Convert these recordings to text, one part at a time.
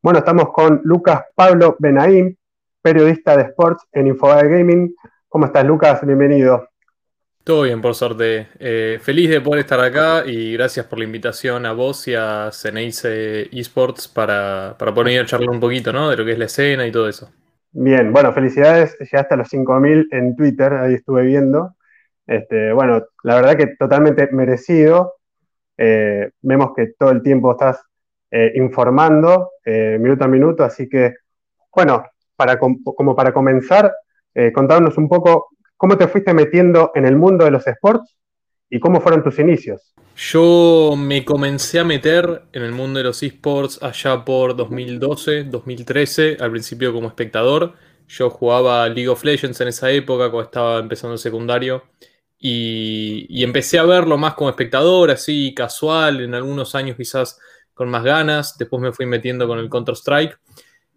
Bueno, estamos con Lucas Pablo Benaim, periodista de sports en Infobay Gaming. ¿Cómo estás, Lucas? Bienvenido. Todo bien, por suerte. Eh, feliz de poder estar acá y gracias por la invitación a vos y a Ceneice Esports para, para poder ir a charlar un poquito, ¿no? De lo que es la escena y todo eso. Bien, bueno, felicidades. Ya hasta los 5.000 en Twitter, ahí estuve viendo. Este, bueno, la verdad que totalmente merecido. Eh, vemos que todo el tiempo estás eh, informando eh, minuto a minuto, así que, bueno, para, como para comenzar, contarnos un poco cómo te fuiste metiendo en el mundo de los sports y cómo fueron tus inicios. Yo me comencé a meter en el mundo de los esports allá por 2012, 2013, al principio como espectador. Yo jugaba League of Legends en esa época, cuando estaba empezando el secundario. Y, empecé a verlo más como espectador, así casual, en algunos años quizás con más ganas. Después me fui metiendo con el Counter-Strike.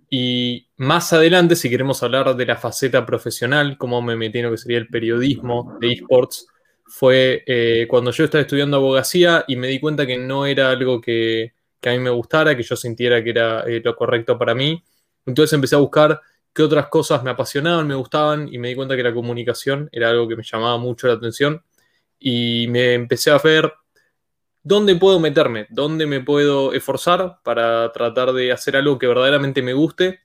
Y más adelante, si queremos hablar de la faceta profesional, cómo me metí en lo que sería el periodismo de esports, fue eh, cuando yo estaba estudiando abogacía y me di cuenta que no era algo que, a mí me gustara, que yo sintiera que era eh, lo correcto para mí. Entonces empecé a buscar qué otras cosas me apasionaban, me gustaban y me di cuenta que la comunicación era algo que me llamaba mucho la atención y me empecé a ver dónde puedo meterme, dónde me puedo esforzar para tratar de hacer algo que verdaderamente me guste.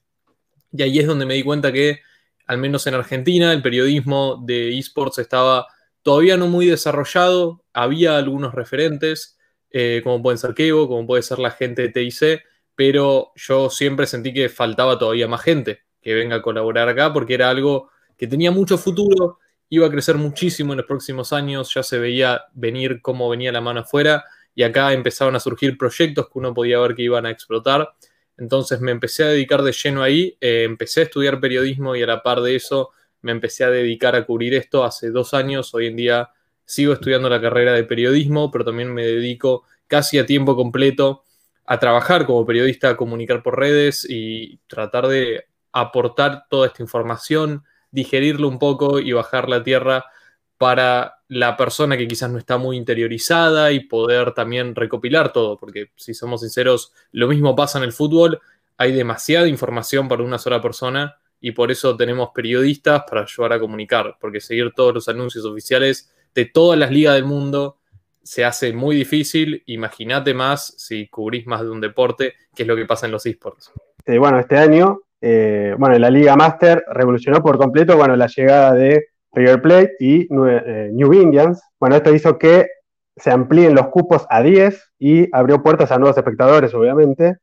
Y ahí es donde me di cuenta que, al menos en Argentina, el periodismo de esports estaba todavía no muy desarrollado. Había algunos referentes, eh, como pueden ser Kevo, como puede ser la gente de TIC, pero yo siempre sentí que faltaba todavía más gente que venga a colaborar acá, porque era algo que tenía mucho futuro, iba a crecer muchísimo en los próximos años, ya se veía venir cómo venía la mano afuera, y acá empezaron a surgir proyectos que uno podía ver que iban a explotar. Entonces me empecé a dedicar de lleno ahí, eh, empecé a estudiar periodismo y a la par de eso me empecé a dedicar a cubrir esto hace dos años. Hoy en día sigo estudiando la carrera de periodismo, pero también me dedico casi a tiempo completo a trabajar como periodista, a comunicar por redes y tratar de aportar toda esta información, digerirlo un poco y bajar la tierra para la persona que quizás no está muy interiorizada y poder también recopilar todo, porque si somos sinceros, lo mismo pasa en el fútbol, hay demasiada información para una sola persona y por eso tenemos periodistas para ayudar a comunicar, porque seguir todos los anuncios oficiales de todas las ligas del mundo se hace muy difícil, imagínate más si cubrís más de un deporte, que es lo que pasa en los esports. bueno, este año eh, bueno, la Liga Master revolucionó por completo, bueno, la llegada de River Plate y eh, New Indians. Bueno, esto hizo que se amplíen los cupos a 10 y abrió puertas a nuevos espectadores, obviamente.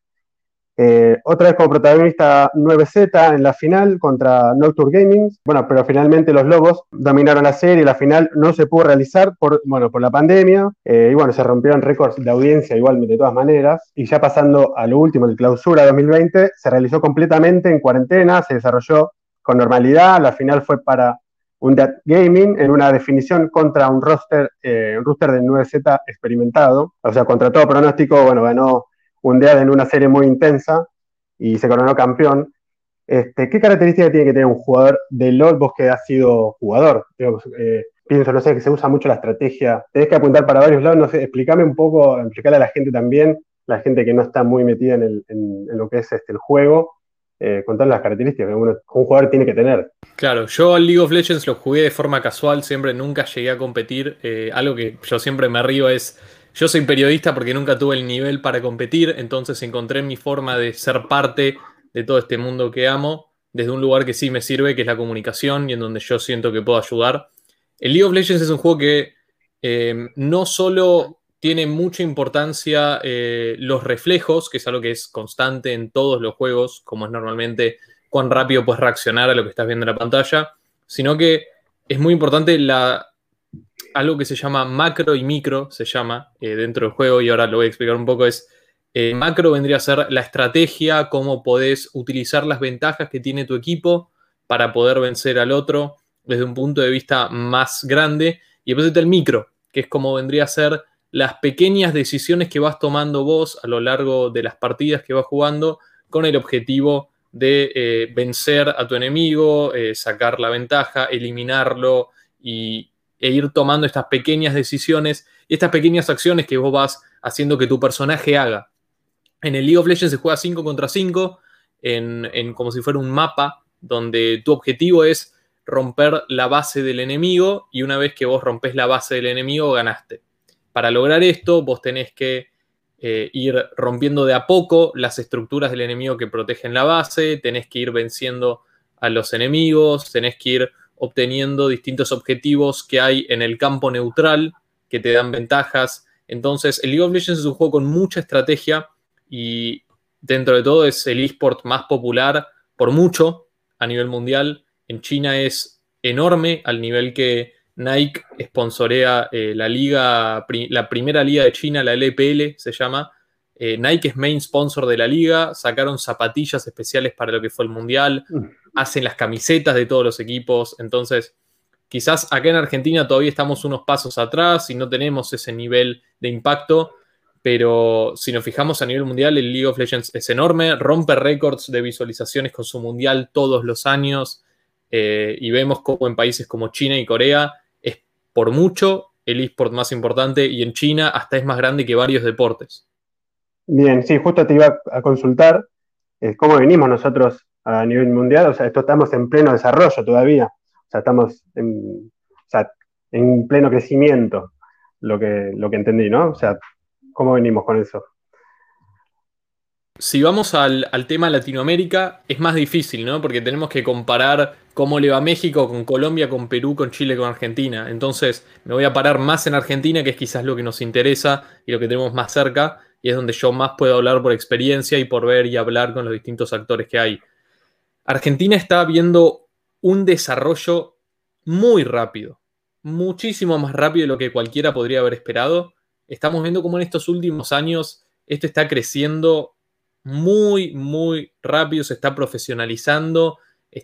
Eh, otra vez como protagonista 9Z en la final contra Nocturne Gaming. Bueno, pero finalmente los Lobos dominaron la serie. La final no se pudo realizar por, bueno, por la pandemia. Eh, y bueno, se rompieron récords de audiencia igualmente de todas maneras. Y ya pasando a lo último, el clausura 2020, se realizó completamente en cuarentena. Se desarrolló con normalidad. La final fue para un Dead Gaming en una definición contra un roster, eh, un roster de 9Z experimentado. O sea, contra todo pronóstico, bueno, ganó un día en una serie muy intensa y se coronó campeón. Este, ¿Qué características tiene que tener un jugador de LOL, vos que has sido jugador? Eh, pienso, no sé, que se usa mucho la estrategia. Tenés que apuntar para varios lados, no explícame un poco, explicarle a la gente también, la gente que no está muy metida en, lo que es este, el juego, eh, contar las características que un jugador tiene que tener. Claro, yo al League of Legends lo jugué de forma casual, siempre nunca llegué a competir. Eh, algo que yo siempre me río es yo soy periodista porque nunca tuve el nivel para competir, entonces encontré mi forma de ser parte de todo este mundo que amo desde un lugar que sí me sirve, que es la comunicación y en donde yo siento que puedo ayudar. El League of Legends es un juego que eh, no solo tiene mucha importancia eh, los reflejos, que es algo que es constante en todos los juegos, como es normalmente cuán rápido puedes reaccionar a lo que estás viendo en la pantalla, sino que es muy importante la algo que se llama macro y micro, se llama eh, dentro del juego, y ahora lo voy a explicar un poco, es eh, macro vendría a ser la estrategia, cómo podés utilizar las ventajas que tiene tu equipo para poder vencer al otro desde un punto de vista más grande, y después está el micro, que es como vendría a ser las pequeñas decisiones que vas tomando vos a lo largo de las partidas que vas jugando con el objetivo de eh, vencer a tu enemigo, sacar la ventaja, eliminarlo y, e ir tomando estas pequeñas decisiones y estas pequeñas acciones que vos vas haciendo que tu personaje haga. En el League of Legends se juega 5 contra 5, en, como si fuera un mapa, donde tu objetivo es romper la base del enemigo y una vez que vos rompes la base del enemigo ganaste. Para lograr esto, vos tenés que eh, ir rompiendo de a poco las estructuras del enemigo que protegen la base, tenés que ir venciendo a los enemigos, tenés que ir obteniendo distintos objetivos que hay en el campo neutral que te dan ventajas. Entonces, el League of Legends es un juego con mucha estrategia y dentro de todo es el esport más popular por mucho a nivel mundial. En China es enorme al nivel que Nike sponsorea eh, la liga, la primera liga de China, la LPL se llama. Eh, Nike es main sponsor de la liga, sacaron zapatillas especiales para lo que fue el mundial, mm. Hacen las camisetas de todos los equipos, entonces quizás acá en Argentina todavía estamos unos pasos atrás y no tenemos ese nivel de impacto, pero si nos fijamos a nivel mundial, el League of Legends es enorme, rompe récords de visualizaciones con su mundial todos los años eh, y vemos como en países como China y Corea por mucho el eSport más importante y en China hasta es más grande que varios deportes. Bien, sí, justo te iba a consultar eh, cómo venimos nosotros a nivel mundial, o sea, esto estamos en pleno desarrollo todavía, o sea, estamos en, en pleno crecimiento, lo que, lo que entendí, ¿no? O sea, ¿cómo venimos con eso? Si vamos al, al tema Latinoamérica, es más difícil, ¿no? Porque tenemos que comparar cómo le va México con Colombia, con Perú, con Chile, con Argentina. Entonces me voy a parar más en Argentina, que es quizás lo que nos interesa y lo que tenemos más cerca, y es donde yo más puedo hablar por experiencia y por ver y hablar con los distintos actores que hay. Argentina está viendo un desarrollo muy rápido, muchísimo más rápido de lo que cualquiera podría haber esperado. Estamos viendo cómo en estos últimos años esto está creciendo muy, muy rápido, se está profesionalizando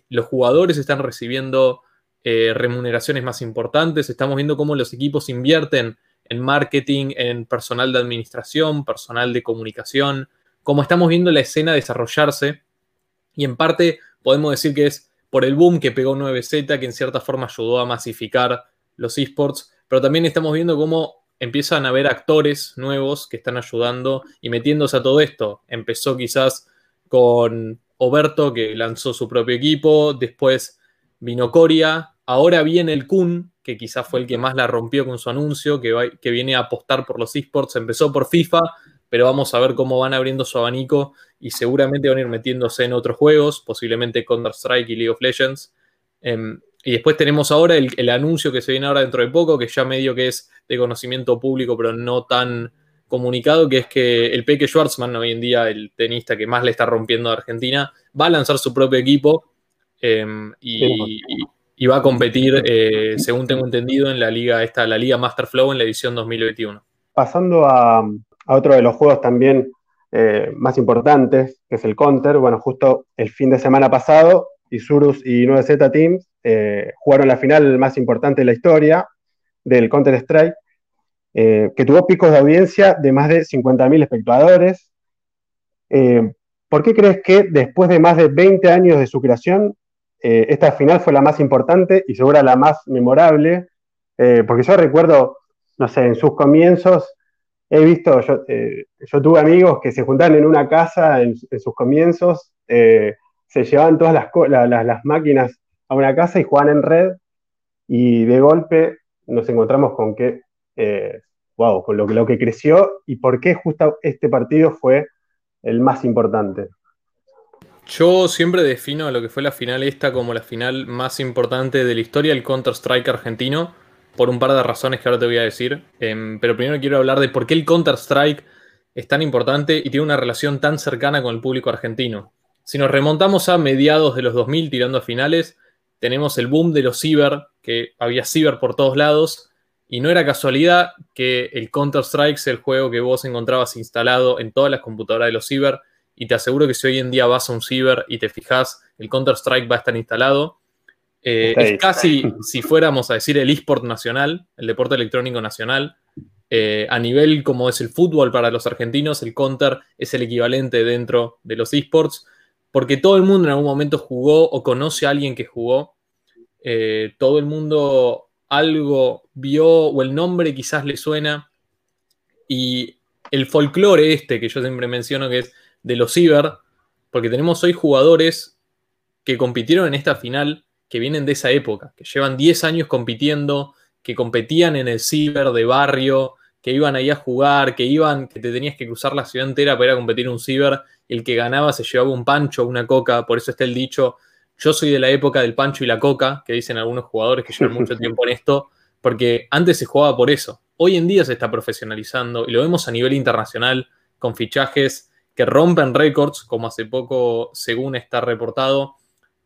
los jugadores están recibiendo eh, remuneraciones más importantes, estamos viendo cómo los equipos invierten en marketing, en personal de administración, personal de comunicación, cómo estamos viendo la escena desarrollarse y en parte podemos decir que es por el boom que pegó 9Z, que en cierta forma ayudó a masificar los esports, pero también estamos viendo cómo empiezan a haber actores nuevos que están ayudando y metiéndose a todo esto. Empezó quizás con Oberto, que lanzó su propio equipo, después vino Coria, ahora viene el Kun, que quizás fue el que más la rompió con su anuncio, que, que viene a apostar por los esports, empezó por FIFA, pero vamos a ver cómo van abriendo su abanico y seguramente van a ir metiéndose en otros juegos, posiblemente Counter-Strike y League of Legends. Em, y después tenemos ahora el, el, anuncio que se viene ahora dentro de poco, que ya medio que es de conocimiento público, pero no tan comunicado que es que el Peque Schwartzman, hoy en día el tenista que más le está rompiendo a Argentina, va a lanzar su propio equipo em, y, va a competir, eh, según tengo entendido, en la liga esta, la Liga Master Flow en la edición 2021. Pasando a, otro de los juegos también eh, más importantes, que es el Counter, bueno, justo el fin de semana pasado, Isurus y 9Z Teams eh, jugaron la final más importante de la historia del Counter Strike eh, que tuvo picos de audiencia de más de 50.000 espectadores. ¿Por qué crees que después de más de 20 años de su creación, esta final fue la más importante y segura la más memorable? porque yo recuerdo, no sé, en sus comienzos, he visto, yo, tuve amigos que se juntaban en una casa en, sus comienzos, se llevaban todas las, máquinas a una casa y jugaban en red y de golpe nos encontramos con que wow, con lo, lo que creció y por qué justo este partido fue el más importante. Yo siempre defino lo que fue la final esta como la final más importante de la historia del Counter-Strike argentino, por un par de razones que ahora te voy a decir. Em, pero primero quiero hablar de por qué el Counter-Strike es tan importante y tiene una relación tan cercana con el público argentino. Si nos remontamos a mediados de los 2000 tirando a finales, tenemos el boom de los ciber, que había ciber por todos lados, y no era casualidad que el Counter-Strike sea el juego que vos encontrabas instalado en todas las computadoras de los ciber. Y te aseguro que si hoy en día vas a un ciber y te fijas, el Counter-Strike va a estar instalado. Eh, es casi, si fuéramos a decir, el eSport nacional, el deporte electrónico nacional. Eh, a nivel como es el fútbol para los argentinos, el Counter es el equivalente dentro de los eSports, porque todo el mundo en algún momento jugó o conoce a alguien que jugó. Eh, todo el mundo algo vio o el nombre quizás le suena. Y el folclore este que yo siempre menciono que es de los ciber, porque tenemos hoy jugadores que compitieron en esta final que vienen de esa época, que llevan 10 años compitiendo, que competían en el ciber de barrio, que iban ahí a jugar, que iban, que te tenías que cruzar la ciudad entera para ir a competir en un ciber, el que ganaba se llevaba un pancho, una coca, por eso está el dicho, yo soy de la época del pancho y la coca, que dicen algunos jugadores que llevan mucho tiempo en esto, porque antes se jugaba por eso. Hoy en día se está profesionalizando y lo vemos a nivel internacional con fichajes que rompen récords, como hace poco, según está reportado,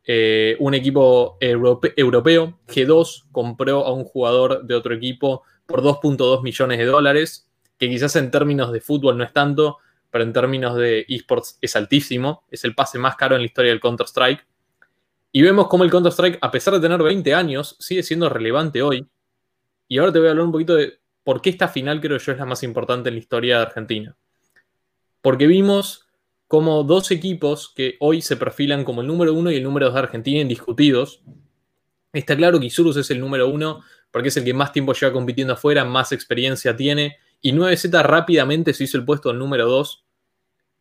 eh, un equipo europeo, G2, compró a un jugador de otro equipo por 2.2 millones de dólares, que quizás en términos de fútbol no es tanto, pero en términos de esports es altísimo, es el pase más caro en la historia del Counter-Strike. Y vemos cómo el Counter-Strike, a pesar de tener 20 años, sigue siendo relevante hoy. Y ahora te voy a hablar un poquito de por qué esta final creo yo es la más importante en la historia de Argentina. Porque vimos como dos equipos que hoy se perfilan como el número uno y el número dos de Argentina indiscutidos. Está claro que Isurus es el número uno porque es el que más tiempo lleva compitiendo afuera, más experiencia tiene. Y 9Z rápidamente se hizo el puesto del número dos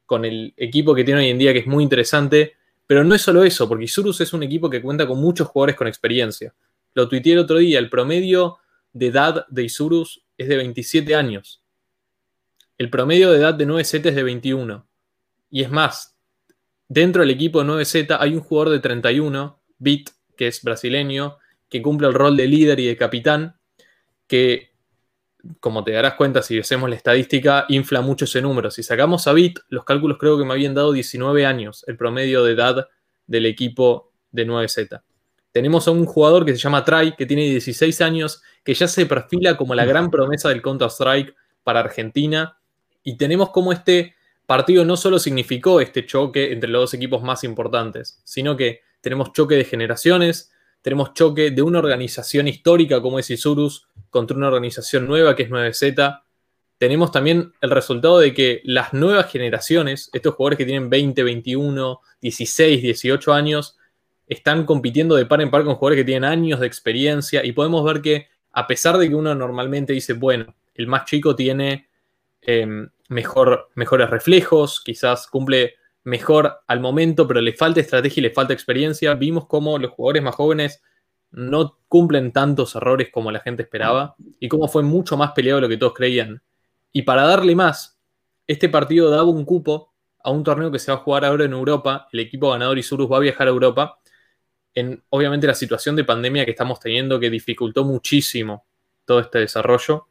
con el equipo que tiene hoy en día, que es muy interesante. Pero no es solo eso, porque Isurus es un equipo que cuenta con muchos jugadores con experiencia. Lo tuiteé el otro día, el promedio de edad de Isurus es de 27 años. El promedio de edad de 9Z es de 21. Y es más, dentro del equipo de 9Z hay un jugador de 31, Bit, que es brasileño, que cumple el rol de líder y de capitán, que, como te darás cuenta si hacemos la estadística, infla mucho ese número. Si sacamos a Bit, los cálculos creo que me habían dado 19 años, el promedio de edad del equipo de 9Z. Tenemos a un jugador que se llama Try, que tiene 16 años, que ya se perfila como la gran promesa del Counter-Strike para Argentina. Y tenemos como este partido no solo significó este choque entre los dos equipos más importantes, sino que tenemos choque de generaciones, tenemos choque de una organización histórica como es Isurus contra una organización nueva que es 9Z. Tenemos también el resultado de que las nuevas generaciones, estos jugadores que tienen 20, 21, 16, 18 años, están compitiendo de par en par con jugadores que tienen años de experiencia y podemos ver que a pesar de que uno normalmente dice, bueno, el más chico tiene em, mejor, mejores reflejos, quizás cumple mejor al momento, pero le falta estrategia y le falta experiencia. Vimos cómo los jugadores más jóvenes no cumplen tantos errores como la gente esperaba y cómo fue mucho más peleado de lo que todos creían. Y para darle más, este partido daba un cupo a un torneo que se va a jugar ahora en Europa. El equipo ganador Isurus va a viajar a Europa. En obviamente la situación de pandemia que estamos teniendo que dificultó muchísimo todo este desarrollo.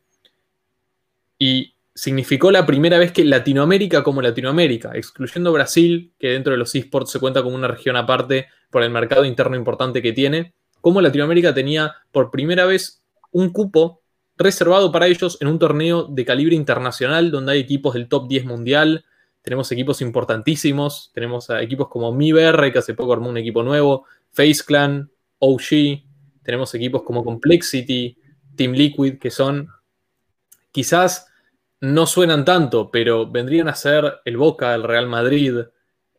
Y significó la primera vez que Latinoamérica como Latinoamérica, excluyendo Brasil, que dentro de los esports se cuenta como una región aparte por el mercado interno importante que tiene, como Latinoamérica tenía por primera vez un cupo reservado para ellos en un torneo de calibre internacional donde hay equipos del top 10 mundial, tenemos equipos importantísimos, tenemos equipos como MiBR, que hace poco armó un equipo nuevo, Face Clan, OG, tenemos equipos como Complexity, Team Liquid, que son quizás no suenan tanto, pero vendrían a ser el Boca, el Real Madrid,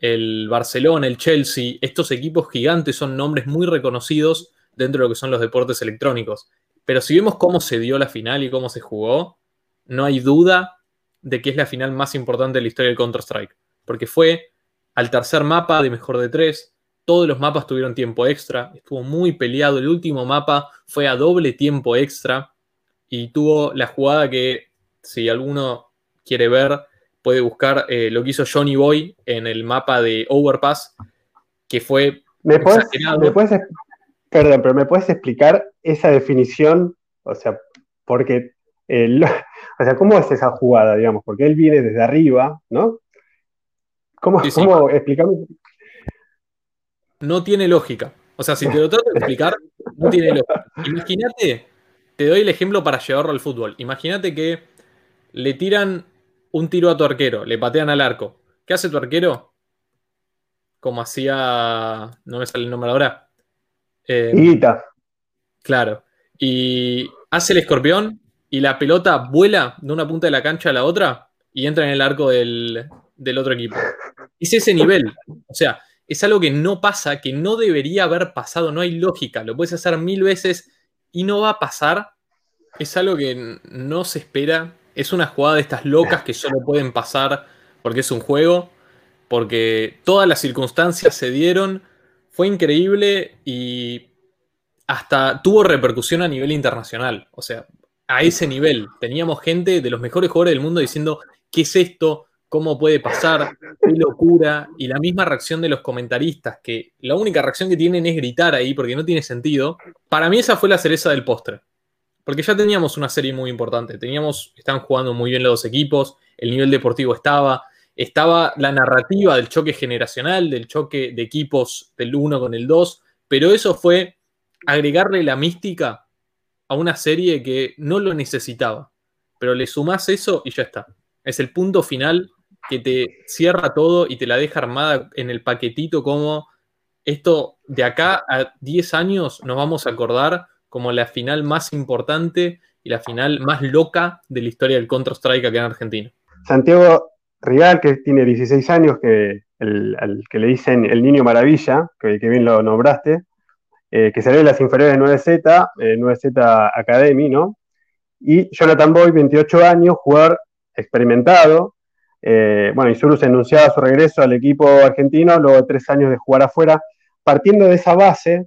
el Barcelona, el Chelsea. Estos equipos gigantes son nombres muy reconocidos dentro de lo que son los deportes electrónicos. Pero si vemos cómo se dio la final y cómo se jugó, no hay duda de que es la final más importante de la historia del Counter-Strike. Porque fue al tercer mapa de mejor de tres. Todos los mapas tuvieron tiempo extra. Estuvo muy peleado. El último mapa fue a doble tiempo extra. Y tuvo la jugada que si alguno quiere ver, puede buscar eh, lo que hizo Johnny Boy en el mapa de Overpass, que fue ¿Me puedes, perdón, pero ¿me puedes explicar esa definición? O sea, porque, o sea, ¿cómo es esa jugada, digamos? Porque él viene desde arriba, ¿no? ¿Cómo, ¿cómo No tiene lógica. O sea, si te lo trato de explicar, no tiene lógica. Imagínate, te doy el ejemplo para llevarlo al fútbol. Imagínate que le tiran un tiro a tu arquero, le patean al arco. ¿Qué hace tu arquero? Como hacía. No me sale el nombre ahora. Eh, claro. Y hace el escorpión y la pelota vuela de una punta de la cancha a la otra y entra en el arco del, del otro equipo. Es ese nivel. O sea, es algo que no pasa, que no debería haber pasado, no hay lógica. Lo puedes hacer mil veces y no va a pasar. Es algo que no se espera Es una jugada de estas locas que solo pueden pasar porque es un juego, porque todas las circunstancias se dieron, fue increíble y hasta tuvo repercusión a nivel internacional. O sea, a ese nivel. Teníamos gente de los mejores jugadores del mundo diciendo, ¿qué es esto? ¿Cómo puede pasar? ¡Qué locura! Y la misma reacción de los comentaristas, que la única reacción que tienen es gritar ahí porque no tiene sentido. Para mí esa fue la cereza del postre. Porque ya teníamos una serie muy importante. Teníamos, estaban jugando muy bien los dos equipos, el nivel deportivo estaba, estaba la narrativa del choque generacional, del choque de equipos del 1 con el 2, pero eso fue agregarle la mística a una serie que no lo necesitaba. Pero le sumás eso y ya está. Es el punto final que te cierra todo y te la deja armada en el paquetito como esto de acá a 10 años nos vamos a acordar como la final más importante y la final más loca de la historia del Counter-Strike acá en Argentina. Santiago Rigal, que tiene 16 años, que, el, que le dicen el niño maravilla, que, que bien lo nombraste, eh, que salió de las inferiores de 9Z, 9Z eh, Academy, ¿no? Y Jonathan Boy, 28 años, jugador experimentado. Eh, bueno, se anunciaba su regreso al equipo argentino luego tres años de jugar afuera. Partiendo de esa base,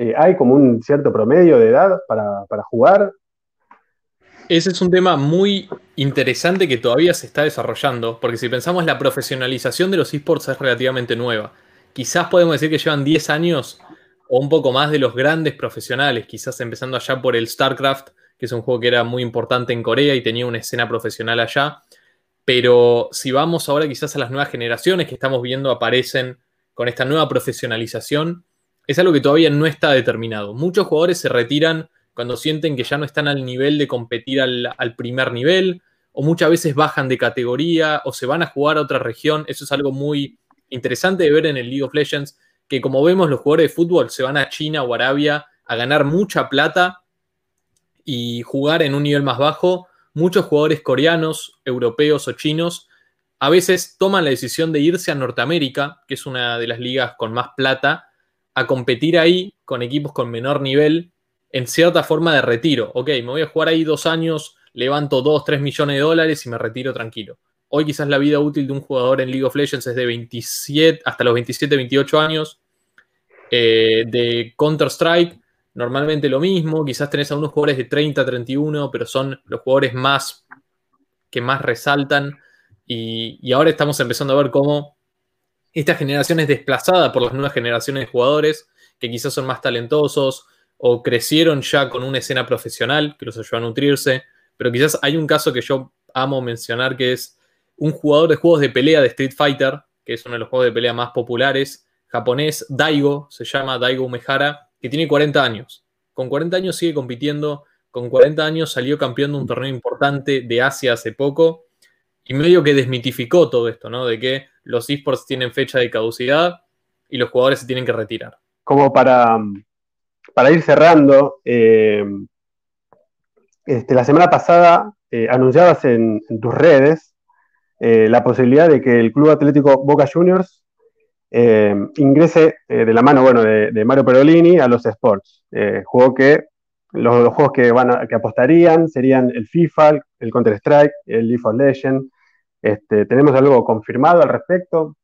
eh, ¿hay como un cierto promedio de edad para, para jugar? Ese es un tema muy interesante que todavía se está desarrollando, porque si pensamos la profesionalización de los esports es relativamente nueva. Quizás podemos decir que llevan 10 años o un poco más de los grandes profesionales, quizás empezando allá por el StarCraft, que es un juego que era muy importante en Corea y tenía una escena profesional allá. Pero si vamos ahora quizás a las nuevas generaciones que estamos viendo aparecen con esta nueva profesionalización, es algo que todavía no está determinado. Muchos jugadores se retiran cuando sienten que ya no están al nivel de competir al, primer nivel, o muchas veces bajan de categoría, o se van a jugar a otra región. Eso es algo muy interesante de ver en el League of Legends, que como vemos los jugadores de fútbol se van a China o Arabia a ganar mucha plata y jugar en un nivel más bajo, muchos jugadores coreanos, europeos o chinos a veces toman la decisión de irse a Norteamérica, que es una de las ligas con más plata, a competir ahí con equipos con menor nivel en cierta forma de retiro. Ok, me voy a jugar ahí dos años, levanto 2, 3 millones de dólares y me retiro tranquilo. Hoy quizás la vida útil de un jugador en League of Legends es de 27 hasta los 27, 28 años. Eh, de Counter-Strike, normalmente lo mismo. Quizás tenés a unos jugadores de 30, 31, pero son los jugadores más que más resaltan. Y, y ahora estamos empezando a ver cómo esta generación es desplazada por las nuevas generaciones de jugadores que quizás son más talentosos o crecieron ya con una escena profesional que los ayuda a nutrirse. Pero quizás hay un caso que yo amo mencionar que es un jugador de juegos de pelea de Street Fighter, que es uno de los juegos de pelea más populares, japonés, Daigo, se llama Daigo Umehara, que tiene 40 años. Con 40 años sigue compitiendo, con 40 años salió campeón de un torneo importante de Asia hace poco, y medio que desmitificó todo esto, ¿no? De que los esports tienen fecha de caducidad y los jugadores se tienen que retirar. Como para, para ir cerrando, eh, este, la semana pasada eh, anunciabas en tus redes eh, la posibilidad de que el Club Atlético Boca Juniors eh, ingrese de la mano bueno, de, Mario Perolini a los sports. juego que los, juegos que, van que apostarían serían el FIFA, el Counter-Strike, el League of Legends. Este, ¿Tenemos algo confirmado al respecto?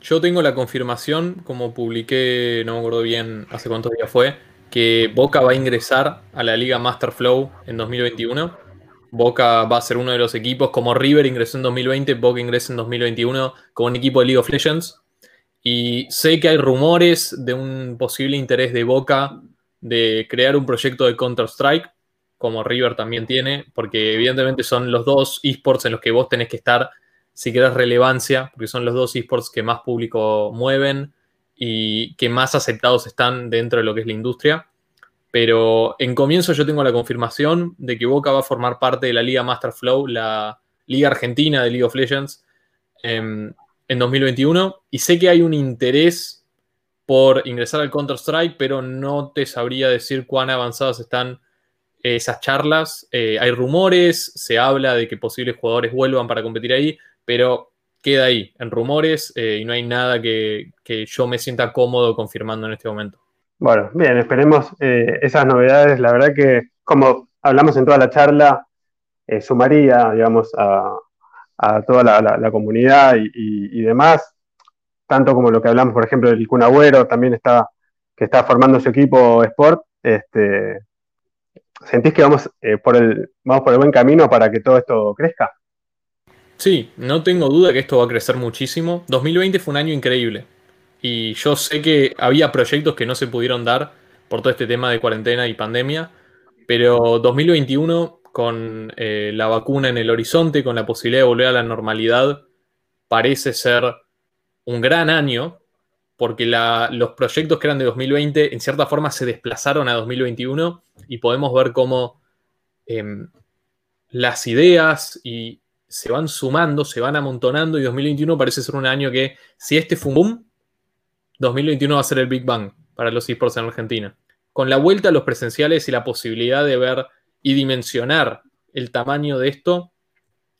Yo tengo la confirmación, como publiqué, no me acuerdo bien hace cuántos días fue, que Boca va a ingresar a la Liga Master Flow en 2021 Boca va a ser uno de los equipos, como River ingresó en 2020, Boca ingresa en 2021 como un equipo de League of Legends. Y sé que hay rumores de un posible interés de Boca de crear un proyecto de Counter-Strike, como River también tiene, porque evidentemente son los dos esports en los que vos tenés que estar si querés relevancia, porque son los dos esports que más público mueven y que más aceptados están dentro de lo que es la industria. Pero en comienzo yo tengo la confirmación de que Boca va a formar parte de la Liga Master Flow, la Liga Argentina de League of Legends, en, 2021. Y sé que hay un interés por ingresar al Counter-Strike, pero no te sabría decir cuán avanzadas están esas charlas. Eh, hay rumores, se habla de que posibles jugadores vuelvan para competir ahí, pero queda ahí, en rumores, eh, y no hay nada que yo me sienta cómodo confirmando en este momento. Bueno, bien, esperemos eh, esas novedades. La verdad que, como hablamos en toda la charla, sumaría, digamos, a, toda la, comunidad y, demás, tanto como lo que hablamos, por ejemplo, del Kun también está, que está formando su equipo Sport, este, ¿sentís que vamos, eh, por el, vamos por el buen camino para que todo esto crezca? Sí, no tengo duda que esto va a crecer muchísimo. 2020 fue un año increíble. Y yo sé que había proyectos que no se pudieron dar por todo este tema de cuarentena y pandemia. Pero 2021, con eh, la vacuna en el horizonte, con la posibilidad de volver a la normalidad, parece ser un gran año. Porque los proyectos que eran de 2020 en cierta forma se desplazaron a 2021 y podemos ver cómo em, las ideas y se van sumando, se van amontonando y 2021 parece ser un año que si este fue un boom, 2021 va a ser el Big Bang para los esports en Argentina. Con la vuelta a los presenciales y la posibilidad de ver y dimensionar el tamaño de esto,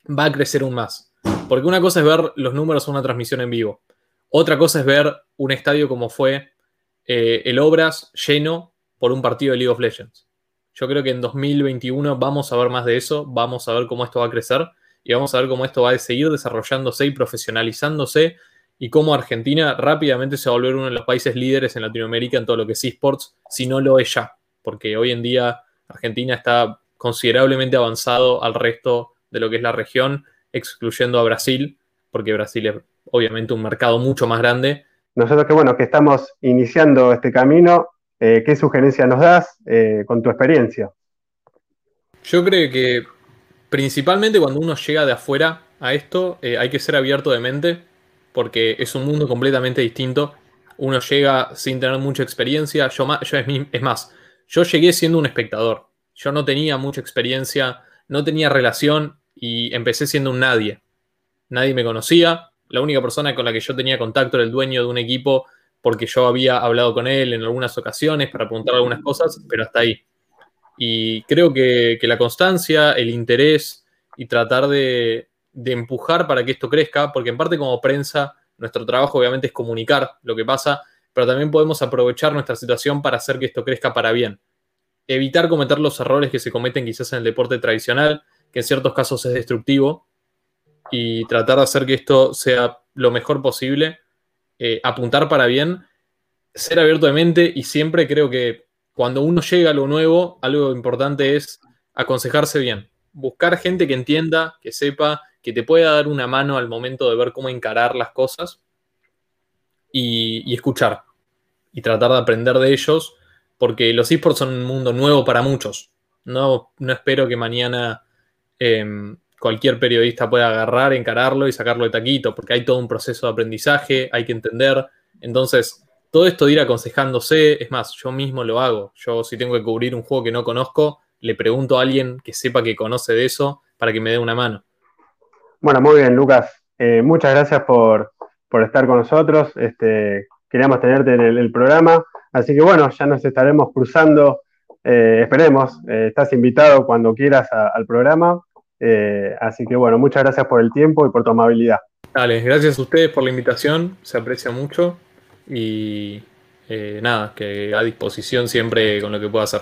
va a crecer aún más. Porque una cosa es ver los números de una transmisión en vivo. Otra cosa es ver un estadio como fue eh, el Obras lleno por un partido de League of Legends. Yo creo que en 2021 vamos a ver más de eso, vamos a ver cómo esto va a crecer y vamos a ver cómo esto va a seguir desarrollándose y profesionalizándose y cómo Argentina rápidamente se va a volver uno de los países líderes en Latinoamérica en todo lo que es esports, si no lo es ya, porque hoy en día Argentina está considerablemente avanzado al resto de lo que es la región, excluyendo a Brasil, porque Brasil es obviamente un mercado mucho más grande. Nosotros que bueno, que estamos iniciando este camino, eh, ¿qué sugerencia nos das eh, con tu experiencia? Yo creo que Principalmente cuando uno llega de afuera a esto, eh, hay que ser abierto de mente, porque es un mundo completamente distinto. Uno llega sin tener mucha experiencia. Yo, es, más, yo llegué siendo un espectador. Yo no tenía mucha experiencia, no tenía relación y empecé siendo un nadie. Nadie me conocía. La única persona con la que yo tenía contacto era el dueño de un equipo porque yo había hablado con él en algunas ocasiones para preguntar algunas cosas, pero hasta ahí. Y creo que, la constancia, el interés y tratar de, empujar para que esto crezca, porque en parte como prensa, nuestro trabajo obviamente es comunicar lo que pasa, pero también podemos aprovechar nuestra situación para hacer que esto crezca para bien. Evitar cometer los errores que se cometen quizás en el deporte tradicional, que en ciertos casos es destructivo, y tratar de hacer que esto sea lo mejor posible, eh, apuntar para bien, ser abierto de mente y siempre creo que cuando uno llega a lo nuevo, algo importante es aconsejarse bien. Buscar gente que entienda, que sepa, que te pueda dar una mano al momento de ver cómo encarar las cosas y, escuchar y tratar de aprender de ellos, porque los esports son un mundo nuevo para muchos. No, no espero que mañana em, cualquier periodista pueda agarrar, encararlo y sacarlo de taquito, porque hay todo un proceso de aprendizaje, hay que entender. Entonces, todo esto de ir aconsejándose, es más, yo mismo lo hago. Yo si tengo que cubrir un juego que no conozco, le pregunto a alguien que sepa que conoce de eso para que me dé una mano. Bueno, muy bien, Lucas. Eh, muchas gracias por, estar con nosotros. Este, queríamos tenerte en el, programa. Así que bueno, ya nos estaremos cruzando. Eh, esperemos, eh, estás invitado cuando quieras al programa. Así que bueno, muchas gracias por el tiempo y por tu amabilidad. Dale, gracias a ustedes por la invitación, se aprecia mucho y eh, nada, que a disposición siempre con lo que pueda hacer.